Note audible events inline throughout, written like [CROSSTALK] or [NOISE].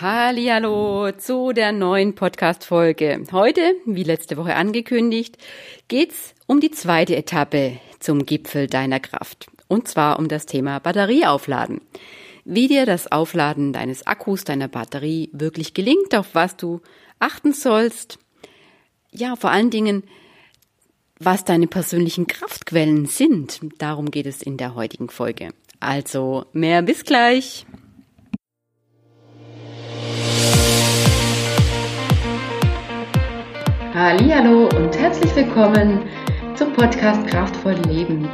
Hallo zu der neuen Podcast-Folge. Heute, wie letzte Woche angekündigt, geht's um die zweite Etappe zum Gipfel deiner Kraft. Und zwar um das Thema Batterieaufladen. Wie dir das Aufladen deines Akkus, deiner Batterie wirklich gelingt, auf was du achten sollst. Ja, vor allen Dingen, was deine persönlichen Kraftquellen sind. Darum geht es in der heutigen Folge. Also, mehr bis gleich. Hallo und herzlich willkommen zum Podcast Kraftvoll Leben.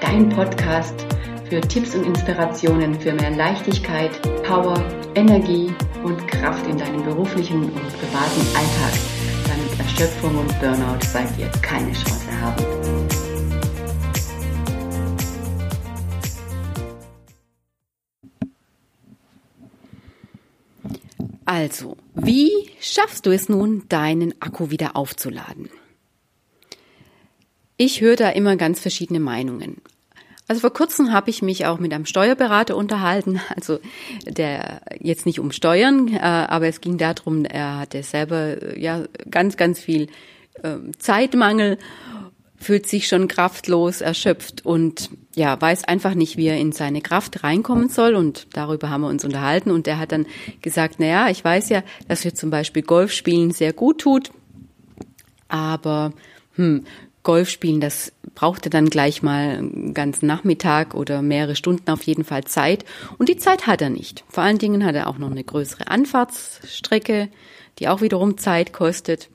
Dein Podcast für Tipps und Inspirationen für mehr Leichtigkeit, Power, Energie und Kraft in deinem beruflichen und privaten Alltag, damit Erschöpfung und Burnout bei dir keine Chance haben. Also, wie schaffst du es nun, deinen Akku wieder aufzuladen? Ich höre da immer ganz verschiedene Meinungen. Also vor kurzem habe ich mich auch mit einem Steuerberater unterhalten, [LAUGHS] also der jetzt nicht um Steuern, äh, aber es ging darum, er hatte selber äh, ja ganz, ganz viel äh, Zeitmangel fühlt sich schon kraftlos, erschöpft und ja, weiß einfach nicht, wie er in seine Kraft reinkommen soll. Und darüber haben wir uns unterhalten. Und er hat dann gesagt, na ja, ich weiß ja, dass wir zum Beispiel Golf spielen sehr gut tut. Aber hm, Golf spielen, das brauchte dann gleich mal einen ganzen Nachmittag oder mehrere Stunden auf jeden Fall Zeit. Und die Zeit hat er nicht. Vor allen Dingen hat er auch noch eine größere Anfahrtsstrecke, die auch wiederum Zeit kostet.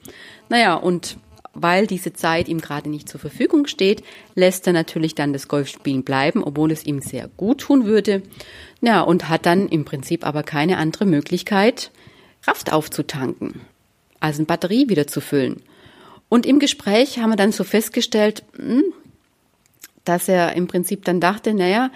Naja, und weil diese Zeit ihm gerade nicht zur Verfügung steht, lässt er natürlich dann das Golfspielen bleiben, obwohl es ihm sehr gut tun würde. Ja, und hat dann im Prinzip aber keine andere Möglichkeit, Kraft aufzutanken, also eine Batterie wieder zu füllen. Und im Gespräch haben wir dann so festgestellt, hm, dass er im Prinzip dann dachte, naja,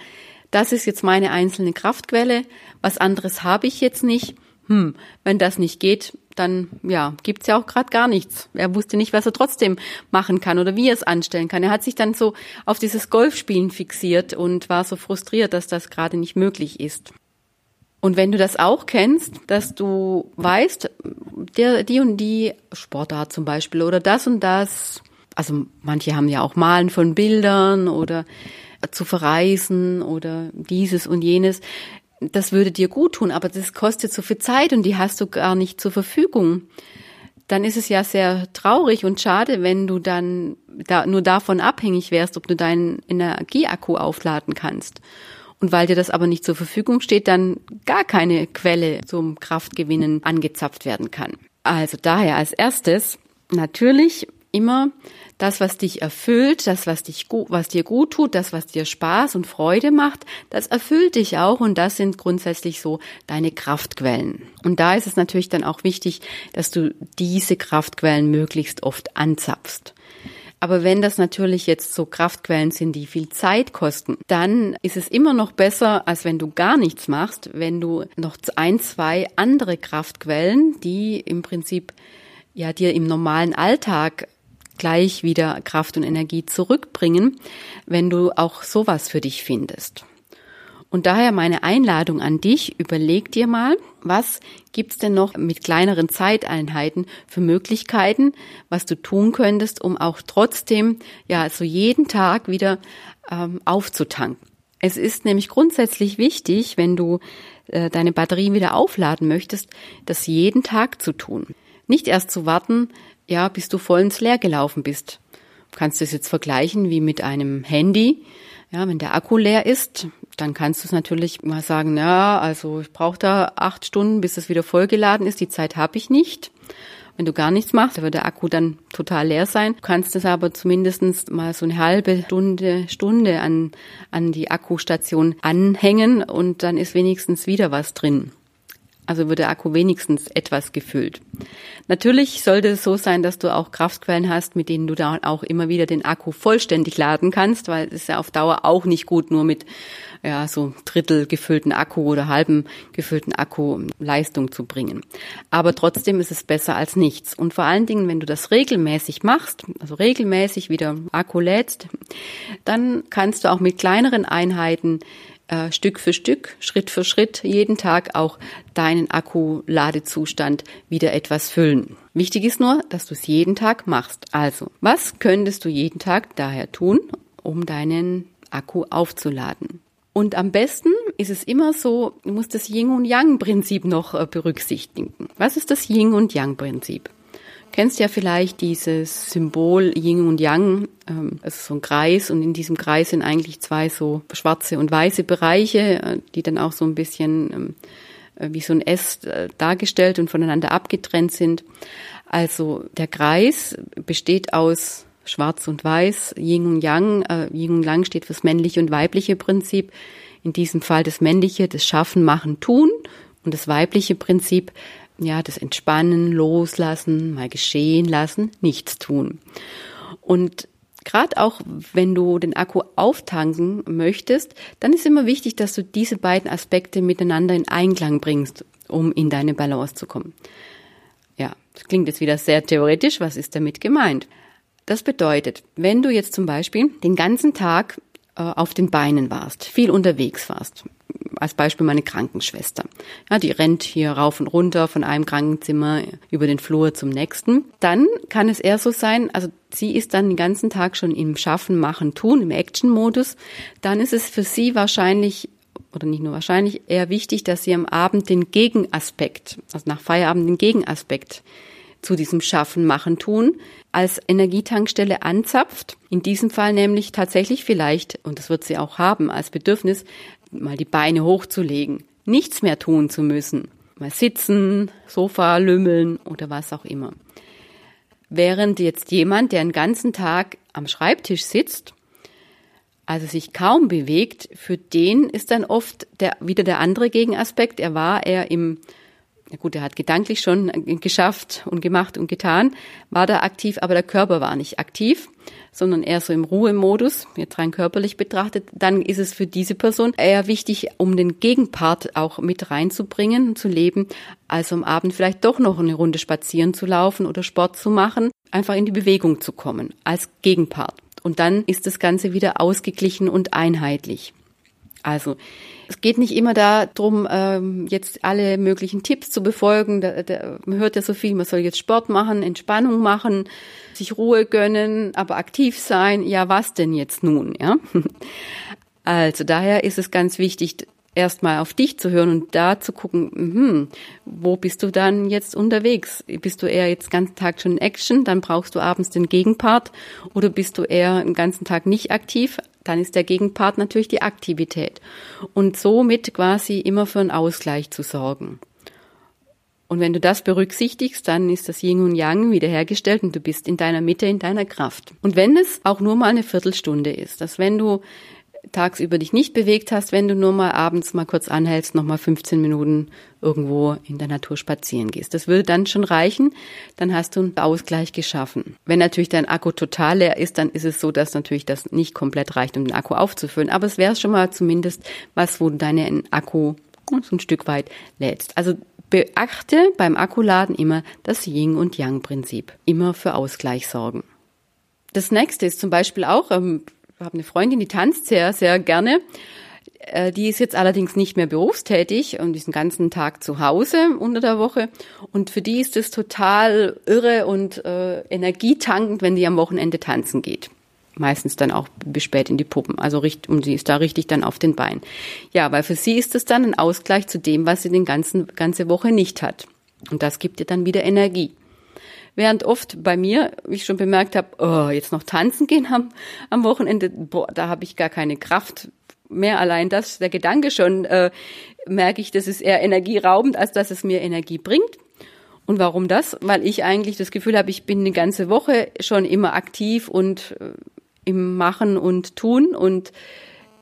das ist jetzt meine einzelne Kraftquelle, was anderes habe ich jetzt nicht. Hm, wenn das nicht geht, dann ja, gibt's ja auch gerade gar nichts. Er wusste nicht, was er trotzdem machen kann oder wie er es anstellen kann. Er hat sich dann so auf dieses Golfspielen fixiert und war so frustriert, dass das gerade nicht möglich ist. Und wenn du das auch kennst, dass du weißt, der, die und die Sportart zum Beispiel oder das und das, also manche haben ja auch Malen von Bildern oder zu verreisen oder dieses und jenes das würde dir gut tun, aber das kostet so viel Zeit und die hast du gar nicht zur Verfügung. Dann ist es ja sehr traurig und schade, wenn du dann da nur davon abhängig wärst, ob du deinen Energieakku aufladen kannst. Und weil dir das aber nicht zur Verfügung steht, dann gar keine Quelle zum Kraftgewinnen angezapft werden kann. Also daher als erstes natürlich immer das, was dich erfüllt, das, was dich was dir gut tut, das, was dir Spaß und Freude macht, das erfüllt dich auch und das sind grundsätzlich so deine Kraftquellen. Und da ist es natürlich dann auch wichtig, dass du diese Kraftquellen möglichst oft anzapfst. Aber wenn das natürlich jetzt so Kraftquellen sind, die viel Zeit kosten, dann ist es immer noch besser, als wenn du gar nichts machst, wenn du noch ein, zwei andere Kraftquellen, die im Prinzip ja dir im normalen Alltag gleich wieder Kraft und Energie zurückbringen, wenn du auch sowas für dich findest. Und daher meine Einladung an dich, überleg dir mal, was gibt's denn noch mit kleineren Zeiteinheiten für Möglichkeiten, was du tun könntest, um auch trotzdem ja so jeden Tag wieder ähm, aufzutanken. Es ist nämlich grundsätzlich wichtig, wenn du äh, deine Batterie wieder aufladen möchtest, das jeden Tag zu tun. Nicht erst zu warten, ja, bis du voll ins Leer gelaufen bist. Du kannst es jetzt vergleichen wie mit einem Handy. Ja, wenn der Akku leer ist, dann kannst du es natürlich mal sagen, ja, also ich brauche da acht Stunden, bis es wieder vollgeladen ist. Die Zeit habe ich nicht. Wenn du gar nichts machst, wird der Akku dann total leer sein. Du kannst es aber zumindestens mal so eine halbe Stunde, Stunde an, an die Akkustation anhängen und dann ist wenigstens wieder was drin. Also wird der Akku wenigstens etwas gefüllt. Natürlich sollte es so sein, dass du auch Kraftquellen hast, mit denen du dann auch immer wieder den Akku vollständig laden kannst, weil es ist ja auf Dauer auch nicht gut, nur mit ja, so Drittel gefüllten Akku oder halben gefüllten Akku Leistung zu bringen. Aber trotzdem ist es besser als nichts. Und vor allen Dingen, wenn du das regelmäßig machst, also regelmäßig wieder Akku lädst, dann kannst du auch mit kleineren Einheiten äh, Stück für Stück, Schritt für Schritt, jeden Tag auch deinen Akku-Ladezustand wieder etwas füllen. Wichtig ist nur, dass du es jeden Tag machst. Also, was könntest du jeden Tag daher tun, um deinen Akku aufzuladen? Und am besten ist es immer so, du musst das Yin und Yang Prinzip noch äh, berücksichtigen. Was ist das Yin und Yang Prinzip? Kennst ja vielleicht dieses Symbol Yin und Yang, ähm, also so ein Kreis und in diesem Kreis sind eigentlich zwei so schwarze und weiße Bereiche, äh, die dann auch so ein bisschen ähm, äh, wie so ein S äh, dargestellt und voneinander abgetrennt sind. Also der Kreis besteht aus Schwarz und Weiß, Yin und Yang. Äh, Yin und Yang steht fürs männliche und weibliche Prinzip. In diesem Fall das männliche, das Schaffen, Machen, Tun und das weibliche Prinzip ja, das Entspannen, Loslassen, mal geschehen lassen, nichts tun. Und gerade auch wenn du den Akku auftanken möchtest, dann ist immer wichtig, dass du diese beiden Aspekte miteinander in Einklang bringst, um in deine Balance zu kommen. Ja, das klingt jetzt wieder sehr theoretisch. Was ist damit gemeint? Das bedeutet, wenn du jetzt zum Beispiel den ganzen Tag äh, auf den Beinen warst, viel unterwegs warst, als Beispiel meine Krankenschwester. Ja, die rennt hier rauf und runter von einem Krankenzimmer über den Flur zum nächsten. Dann kann es eher so sein, also sie ist dann den ganzen Tag schon im Schaffen, Machen, Tun, im Action-Modus. Dann ist es für sie wahrscheinlich oder nicht nur wahrscheinlich eher wichtig, dass sie am Abend den Gegenaspekt, also nach Feierabend den Gegenaspekt zu diesem Schaffen, Machen, Tun als Energietankstelle anzapft. In diesem Fall nämlich tatsächlich vielleicht, und das wird sie auch haben als Bedürfnis, mal die Beine hochzulegen, nichts mehr tun zu müssen, mal sitzen, Sofa lümmeln oder was auch immer. Während jetzt jemand, der einen ganzen Tag am Schreibtisch sitzt, also sich kaum bewegt, für den ist dann oft der, wieder der andere Gegenaspekt. Er war eher im na gut, er hat gedanklich schon geschafft und gemacht und getan, war da aktiv, aber der Körper war nicht aktiv, sondern eher so im Ruhemodus, jetzt rein körperlich betrachtet, dann ist es für diese Person eher wichtig, um den Gegenpart auch mit reinzubringen, zu leben, also am Abend vielleicht doch noch eine Runde spazieren zu laufen oder Sport zu machen, einfach in die Bewegung zu kommen, als Gegenpart. Und dann ist das Ganze wieder ausgeglichen und einheitlich. Also es geht nicht immer darum, ähm, jetzt alle möglichen Tipps zu befolgen. Man hört ja so viel, man soll jetzt Sport machen, Entspannung machen, sich Ruhe gönnen, aber aktiv sein. Ja, was denn jetzt nun? Ja. [LAUGHS] Also daher ist es ganz wichtig, erstmal auf dich zu hören und da zu gucken, hm, wo bist du dann jetzt unterwegs? Bist du eher jetzt den ganzen Tag schon in Action, dann brauchst du abends den Gegenpart oder bist du eher den ganzen Tag nicht aktiv, dann ist der Gegenpart natürlich die Aktivität. Und somit quasi immer für einen Ausgleich zu sorgen. Und wenn du das berücksichtigst, dann ist das Yin und Yang wiederhergestellt und du bist in deiner Mitte, in deiner Kraft. Und wenn es auch nur mal eine Viertelstunde ist, dass wenn du tagsüber dich nicht bewegt hast, wenn du nur mal abends mal kurz anhältst, noch mal 15 Minuten irgendwo in der Natur spazieren gehst. Das würde dann schon reichen, dann hast du einen Ausgleich geschaffen. Wenn natürlich dein Akku total leer ist, dann ist es so, dass natürlich das nicht komplett reicht, um den Akku aufzufüllen. Aber es wäre schon mal zumindest was, wo du deinen Akku so ein Stück weit lädst. Also beachte beim Akkuladen immer das Yin- und Yang-Prinzip. Immer für Ausgleich sorgen. Das nächste ist zum Beispiel auch, ähm, habe eine Freundin, die tanzt sehr, sehr gerne. Äh, die ist jetzt allerdings nicht mehr berufstätig und ist den ganzen Tag zu Hause unter der Woche. Und für die ist es total irre und äh, energietankend, wenn die am Wochenende tanzen geht. Meistens dann auch bis spät in die Puppen. Also richtig, und sie ist da richtig dann auf den Beinen. Ja, weil für sie ist es dann ein Ausgleich zu dem, was sie den ganzen, ganze Woche nicht hat. Und das gibt ihr dann wieder Energie. Während oft bei mir, wie ich schon bemerkt habe, oh, jetzt noch tanzen gehen am, am Wochenende, boah, da habe ich gar keine Kraft mehr. Allein das, der Gedanke schon, äh, merke ich, das ist eher energieraubend, als dass es mir Energie bringt. Und warum das? Weil ich eigentlich das Gefühl habe, ich bin eine ganze Woche schon immer aktiv und äh, im Machen und Tun und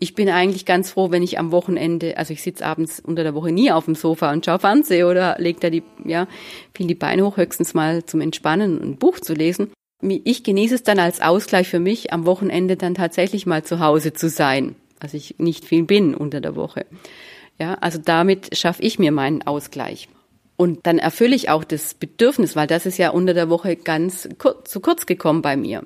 ich bin eigentlich ganz froh, wenn ich am Wochenende, also ich sitze abends unter der Woche nie auf dem Sofa und schaue Fernsehen oder lege da die, ja, viel die Beine hoch, höchstens mal zum Entspannen ein Buch zu lesen. Ich genieße es dann als Ausgleich für mich, am Wochenende dann tatsächlich mal zu Hause zu sein. Also ich nicht viel bin unter der Woche. Ja, also damit schaffe ich mir meinen Ausgleich. Und dann erfülle ich auch das Bedürfnis, weil das ist ja unter der Woche ganz zu kurz gekommen bei mir.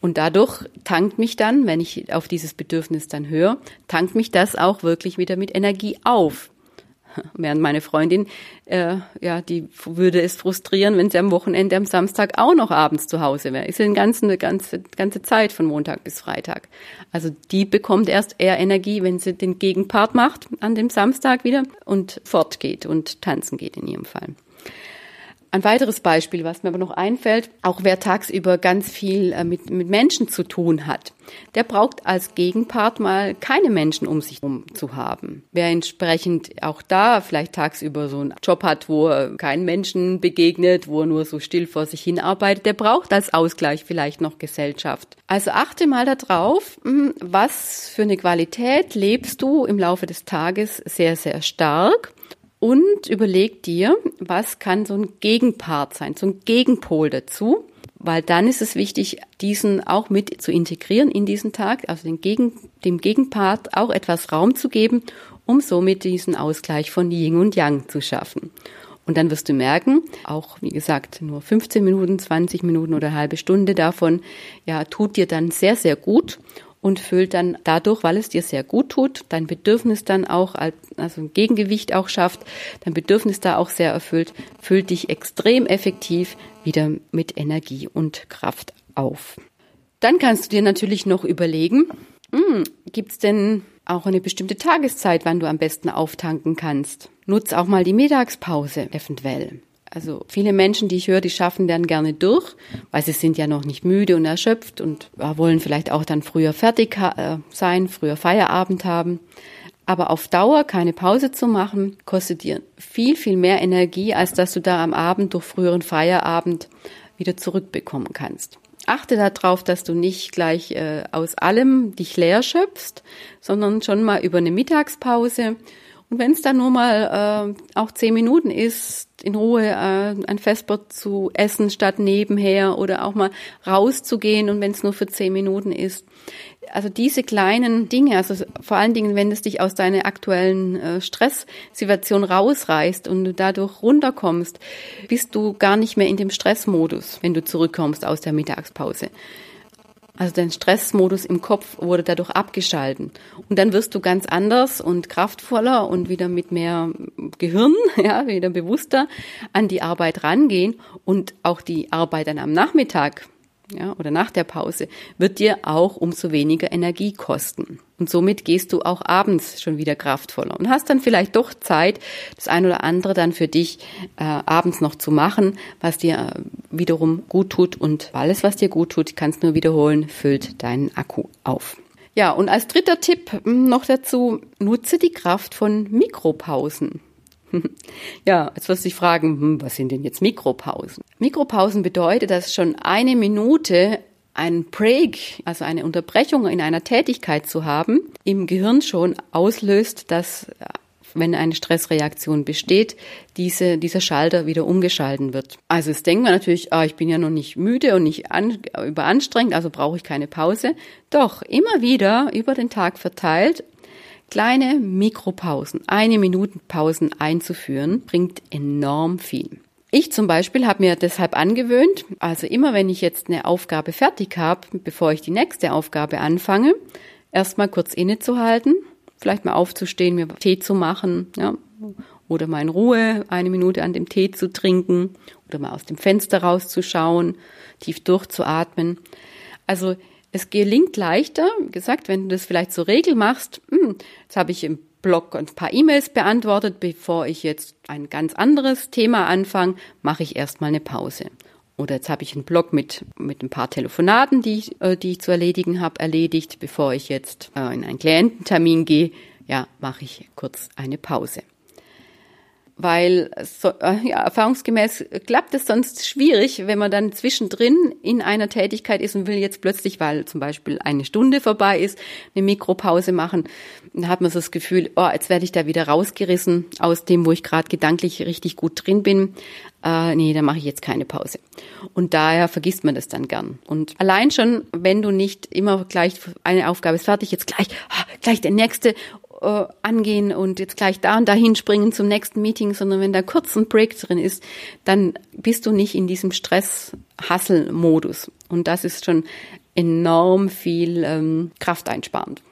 Und dadurch tankt mich dann, wenn ich auf dieses Bedürfnis dann höre, tankt mich das auch wirklich wieder mit Energie auf. [LAUGHS] Während meine Freundin, äh, ja, die würde es frustrieren, wenn sie am Wochenende am Samstag auch noch abends zu Hause wäre. Ist ja eine ganze, ganze, ganze Zeit von Montag bis Freitag. Also die bekommt erst eher Energie, wenn sie den Gegenpart macht an dem Samstag wieder und fortgeht und tanzen geht in ihrem Fall. Ein weiteres Beispiel, was mir aber noch einfällt, auch wer tagsüber ganz viel äh, mit, mit Menschen zu tun hat, der braucht als Gegenpart mal keine Menschen um sich herum zu haben. Wer entsprechend auch da vielleicht tagsüber so einen Job hat, wo er keinen Menschen begegnet, wo er nur so still vor sich hin arbeitet, der braucht als Ausgleich vielleicht noch Gesellschaft. Also achte mal darauf, hm, was für eine Qualität lebst du im Laufe des Tages sehr, sehr stark und überleg dir, was kann so ein Gegenpart sein, so ein Gegenpol dazu, weil dann ist es wichtig, diesen auch mit zu integrieren in diesen Tag, also Gegen, dem Gegenpart auch etwas Raum zu geben, um somit diesen Ausgleich von Yin und Yang zu schaffen. Und dann wirst du merken, auch wie gesagt, nur 15 Minuten, 20 Minuten oder eine halbe Stunde davon, ja, tut dir dann sehr, sehr gut und füllt dann dadurch, weil es dir sehr gut tut, dein Bedürfnis dann auch, also ein Gegengewicht auch schafft, dein Bedürfnis da auch sehr erfüllt, füllt dich extrem effektiv wieder mit Energie und Kraft auf. Dann kannst du dir natürlich noch überlegen, hm, gibt's denn auch eine bestimmte Tageszeit, wann du am besten auftanken kannst? Nutz auch mal die Mittagspause eventuell. Also viele Menschen, die ich höre, die schaffen dann gerne durch, weil sie sind ja noch nicht müde und erschöpft und wollen vielleicht auch dann früher fertig äh, sein, früher Feierabend haben. Aber auf Dauer keine Pause zu machen, kostet dir viel, viel mehr Energie, als dass du da am Abend durch früheren Feierabend wieder zurückbekommen kannst. Achte darauf, dass du nicht gleich äh, aus allem dich leer schöpfst, sondern schon mal über eine Mittagspause und wenn es dann nur mal äh, auch zehn Minuten ist, in Ruhe äh, ein Vesper zu essen statt nebenher oder auch mal rauszugehen und wenn es nur für zehn Minuten ist. Also diese kleinen Dinge, also vor allen Dingen, wenn es dich aus deiner aktuellen äh, Stresssituation rausreißt und du dadurch runterkommst, bist du gar nicht mehr in dem Stressmodus, wenn du zurückkommst aus der Mittagspause. Also dein Stressmodus im Kopf wurde dadurch abgeschalten. Und dann wirst du ganz anders und kraftvoller und wieder mit mehr Gehirn, [LAUGHS] ja, wieder bewusster an die Arbeit rangehen und auch die Arbeit dann am Nachmittag ja, oder nach der Pause, wird dir auch umso weniger Energie kosten. Und somit gehst du auch abends schon wieder kraftvoller und hast dann vielleicht doch Zeit, das ein oder andere dann für dich äh, abends noch zu machen, was dir äh, wiederum gut tut. Und alles, was dir gut tut, kannst nur wiederholen, füllt deinen Akku auf. Ja, und als dritter Tipp hm, noch dazu, nutze die Kraft von Mikropausen. [LAUGHS] Ja, jetzt wirst du dich fragen, hm, was sind denn jetzt Mikropausen? Mikropausen bedeutet, dass schon eine Minute ein Break, also eine Unterbrechung in einer Tätigkeit zu haben, im Gehirn schon auslöst, dass wenn eine Stressreaktion besteht, diese, dieser Schalter wieder umgeschalten wird. Also es denkt man natürlich, ah, ich bin ja noch nicht müde und nicht an, überanstrengend, also brauche ich keine Pause. Doch immer wieder über den Tag verteilt Kleine Mikropausen, eine Minuten Pausen einzuführen, bringt enorm viel. Ich zum Beispiel habe mir deshalb angewöhnt, also immer wenn ich jetzt eine Aufgabe fertig habe, bevor ich die nächste Aufgabe anfange, erstmal kurz innezuhalten, vielleicht mal aufzustehen, mir Tee zu machen, ja, oder mal in Ruhe eine Minute an dem Tee zu trinken oder mal aus dem Fenster rauszuschauen, tief durchzuatmen. Also es gelingt leichter, wie gesagt, wenn du das vielleicht zur Regel machst, hm, jetzt habe ich im Blog ein paar E-Mails beantwortet, bevor ich jetzt ein ganz anderes Thema anfange, mache ich erstmal eine Pause. Oder jetzt habe ich einen Blog mit, mit ein paar Telefonaten, die ich, äh, die ich zu erledigen habe, erledigt, bevor ich jetzt äh, in einen Kliententermin gehe, ja, mache ich kurz eine Pause weil so, äh, ja, erfahrungsgemäß klappt es sonst schwierig, wenn man dann zwischendrin in einer Tätigkeit ist und will jetzt plötzlich, weil zum Beispiel eine Stunde vorbei ist, eine Mikropause machen. Dann hat man so das Gefühl, oh, jetzt werde ich da wieder rausgerissen aus dem, wo ich gerade gedanklich richtig gut drin bin. Äh, nee, da mache ich jetzt keine Pause. Und daher vergisst man das dann gern. Und allein schon, wenn du nicht immer gleich eine Aufgabe ist fertig, jetzt gleich, ah, gleich der nächste äh, angehen und jetzt gleich da und dahin springen zum nächsten Meeting, sondern wenn da kurz ein Break drin ist, dann bist du nicht in diesem Stress-Hassel-Modus. Und das ist schon enorm viel ähm, Kraft einsparend.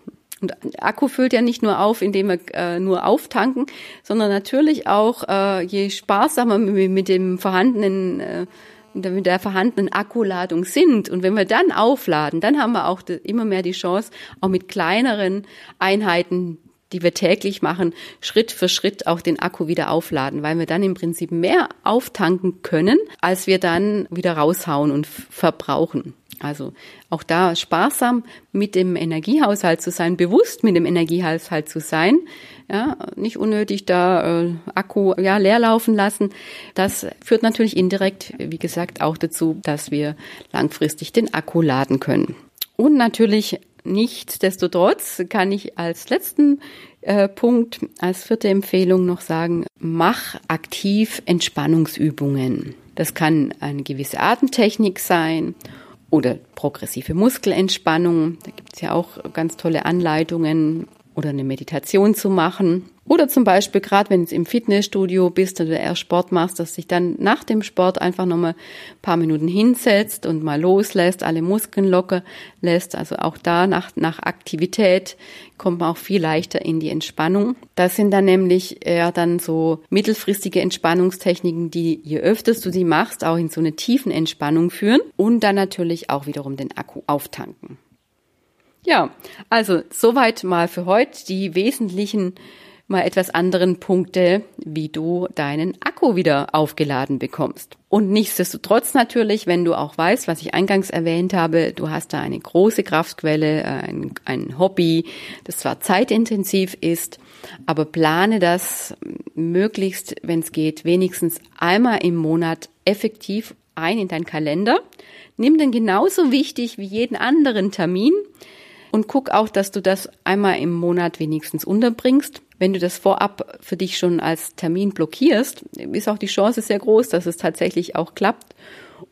Und Akku füllt ja nicht nur auf, indem wir äh, nur auftanken, sondern natürlich auch, äh, je sparsamer wir mit dem vorhandenen äh, mit der vorhandenen Akkuladung sind. Und wenn wir dann aufladen, dann haben wir auch immer mehr die Chance, auch mit kleineren Einheiten, die wir täglich machen, Schritt für Schritt auch den Akku wieder aufladen, weil wir dann im Prinzip mehr auftanken können, als wir dann wieder raushauen und verbrauchen. Also auch da sparsam mit dem Energiehaushalt zu sein, bewusst mit dem Energiehaushalt zu sein, ja, nicht unnötig da äh, Akku ja leer laufen lassen. Das führt natürlich indirekt, wie gesagt, auch dazu, dass wir langfristig den Akku laden können. Und natürlich nichtsdestotrotz kann ich als letzten äh, Punkt, als vierte Empfehlung noch sagen, mach aktiv Entspannungsübungen. Das kann eine gewisse Atemtechnik sein oder progressive Muskelentspannung. Da gibt es ja auch ganz tolle Anleitungen oder eine Meditation zu machen. Oder zum Beispiel gerade, wenn du im Fitnessstudio bist oder eher Sport machst, dass dich dann nach dem Sport einfach nochmal ein paar Minuten hinsetzt und mal loslässt, alle Muskeln locker lässt. Also auch da nach, nach Aktivität kommt man auch viel leichter in die Entspannung. Das sind dann nämlich eher dann so mittelfristige Entspannungstechniken, die je öfters du sie machst, auch in so eine tiefen Entspannung führen und dann natürlich auch wiederum den Akku auftanken. Ja, also soweit mal für heute die wesentlichen mal etwas anderen Punkte, wie du deinen Akku wieder aufgeladen bekommst. Und nichtsdestotrotz natürlich, wenn du auch weißt, was ich eingangs erwähnt habe, du hast da eine große Kraftquelle, äh, ein, ein Hobby, das zwar zeitintensiv ist, aber plane das möglichst, wenn es geht, wenigstens einmal im Monat effektiv ein in deinen Kalender. Nimm den genauso wichtig wie jeden anderen Termin und guck auch, dass du das einmal im Monat wenigstens unterbringst. Wenn du das vorab für dich schon als Termin blockierst, ist auch die Chance sehr groß, dass es tatsächlich auch klappt.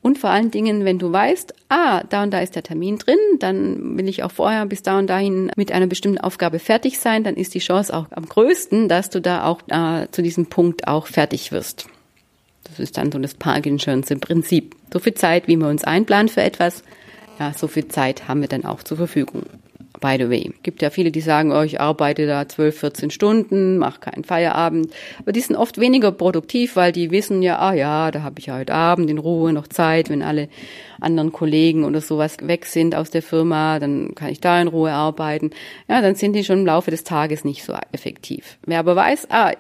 Und vor allen Dingen, wenn du weißt, ah, da und da ist der Termin drin, dann will ich auch vorher bis da und dahin mit einer bestimmten Aufgabe fertig sein, dann ist die Chance auch am größten, dass du da auch äh, zu diesem Punkt auch fertig wirst. Das ist dann so das Parkinschönste Prinzip. So viel Zeit, wie wir uns einplanen für etwas, ja, so viel Zeit haben wir dann auch zur Verfügung by the way. Gibt ja viele, die sagen, oh, ich arbeite da 12, 14 Stunden, mache keinen Feierabend. Aber die sind oft weniger produktiv, weil die wissen ja, ah ja, da habe ich ja heute Abend in Ruhe noch Zeit, wenn alle anderen Kollegen oder sowas weg sind aus der Firma, dann kann ich da in Ruhe arbeiten. Ja, dann sind die schon im Laufe des Tages nicht so effektiv. Wer aber weiß, ah,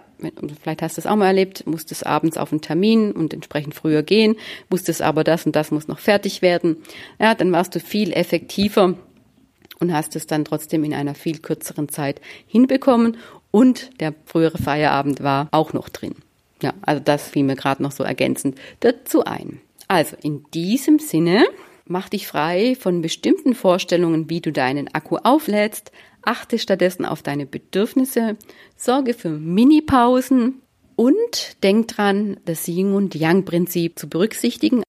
vielleicht hast du es auch mal erlebt, musstest abends auf einen Termin und entsprechend früher gehen, wusstest aber das und das muss noch fertig werden. Ja, dann warst du viel effektiver und hast es dann trotzdem in einer viel kürzeren Zeit hinbekommen. Und der frühere Feierabend war auch noch drin. Ja, also das fiel mir gerade noch so ergänzend dazu ein. Also in diesem Sinne, mach dich frei von bestimmten Vorstellungen, wie du deinen Akku auflädst, achte stattdessen auf deine Bedürfnisse, sorge für Mini-Pausen. Und denk dran, das Yin und Yang Prinzip zu berücksichtigen,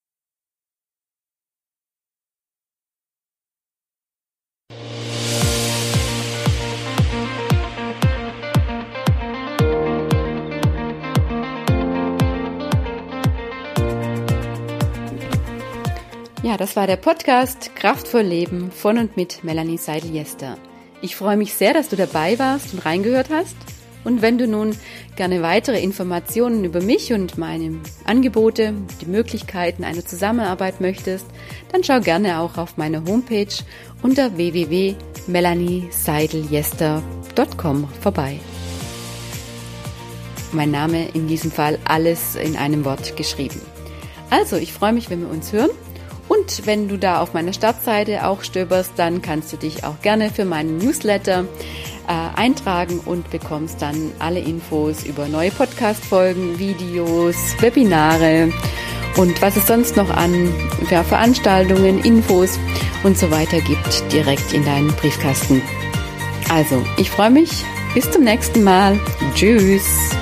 Ja, das war der Podcast Kraftvoll Leben von und mit Melanie Seidel-Jester. Ich freue mich sehr, dass du dabei warst und reingehört hast. Und wenn du nun gerne weitere Informationen über mich und meine Angebote, die Möglichkeiten einer Zusammenarbeit möchtest, dann schau gerne auch auf meine Homepage unter www.melanieseideljester.com vorbei. Mein Name in diesem Fall alles in einem Wort geschrieben. Also, ich freue mich, wenn wir uns hören und wenn du da auf meiner Startseite auch stöberst, dann kannst du dich auch gerne für meinen Newsletter äh, eintragen und bekommst dann alle Infos über neue Podcast-Folgen, Videos, Webinare und was es sonst noch an ja, Veranstaltungen, Infos und so weiter gibt, direkt in deinen Briefkasten. Also, ich freue mich. Bis zum nächsten Mal. Tschüss.